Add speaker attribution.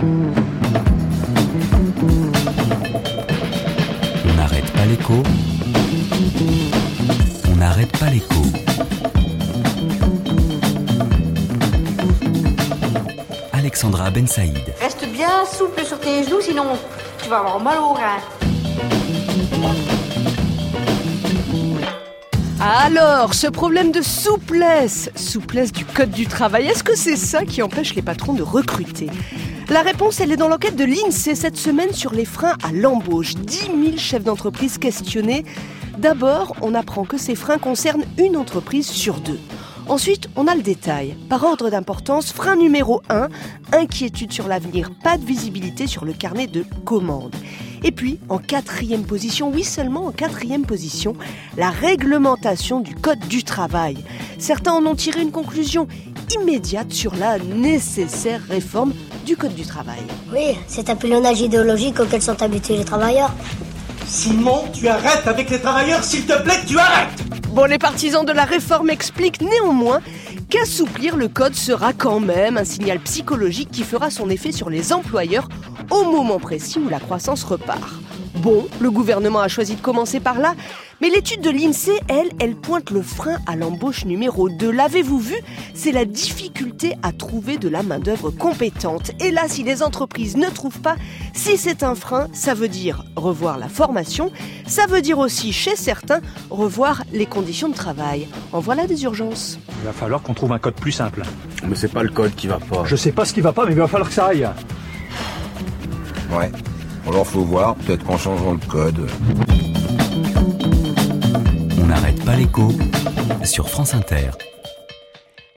Speaker 1: On n'arrête pas l'écho. On n'arrête pas l'écho. Alexandra Ben Saïd.
Speaker 2: Reste bien souple sur tes genoux, sinon tu vas avoir mal au rein.
Speaker 3: Alors, ce problème de souplesse, souplesse du code du travail, est-ce que c'est ça qui empêche les patrons de recruter? La réponse, elle est dans l'enquête de l'INSEE cette semaine sur les freins à l'embauche. 10 000 chefs d'entreprise questionnés. D'abord, on apprend que ces freins concernent une entreprise sur deux. Ensuite, on a le détail. Par ordre d'importance, frein numéro 1, inquiétude sur l'avenir, pas de visibilité sur le carnet de commandes. Et puis, en quatrième position, oui seulement en quatrième position, la réglementation du Code du travail. Certains en ont tiré une conclusion immédiate sur la nécessaire réforme du Code du travail.
Speaker 4: Oui, c'est un pilonnage idéologique auquel sont habitués les travailleurs.
Speaker 5: Simon, tu arrêtes avec les travailleurs, s'il te plaît, tu arrêtes
Speaker 3: Les partisans de la réforme expliquent néanmoins qu'assouplir le code sera quand même un signal psychologique qui fera son effet sur les employeurs au moment précis où la croissance repart. Bon, le gouvernement a choisi de commencer par là, mais l'étude de l'INSEE, elle, elle pointe le frein à l'embauche numéro 2. L'avez-vous vu? C'est la difficulté à trouver de la main-d'œuvre compétente. Et là, si les entreprises ne trouvent pas, si c'est un frein, ça veut dire revoir la formation, ça veut dire aussi, chez certains, revoir les conditions de travail. En voilà des urgences.
Speaker 6: Il va falloir qu'on trouve un code plus simple.
Speaker 7: Mais c'est pas le code qui va pas.
Speaker 6: Je sais pas ce qui va pas, mais il va falloir que ça aille.
Speaker 7: Ouais. Alors faut voir, peut-être qu'en changeant le code.
Speaker 1: On n'arrête pas l'écho sur France Inter.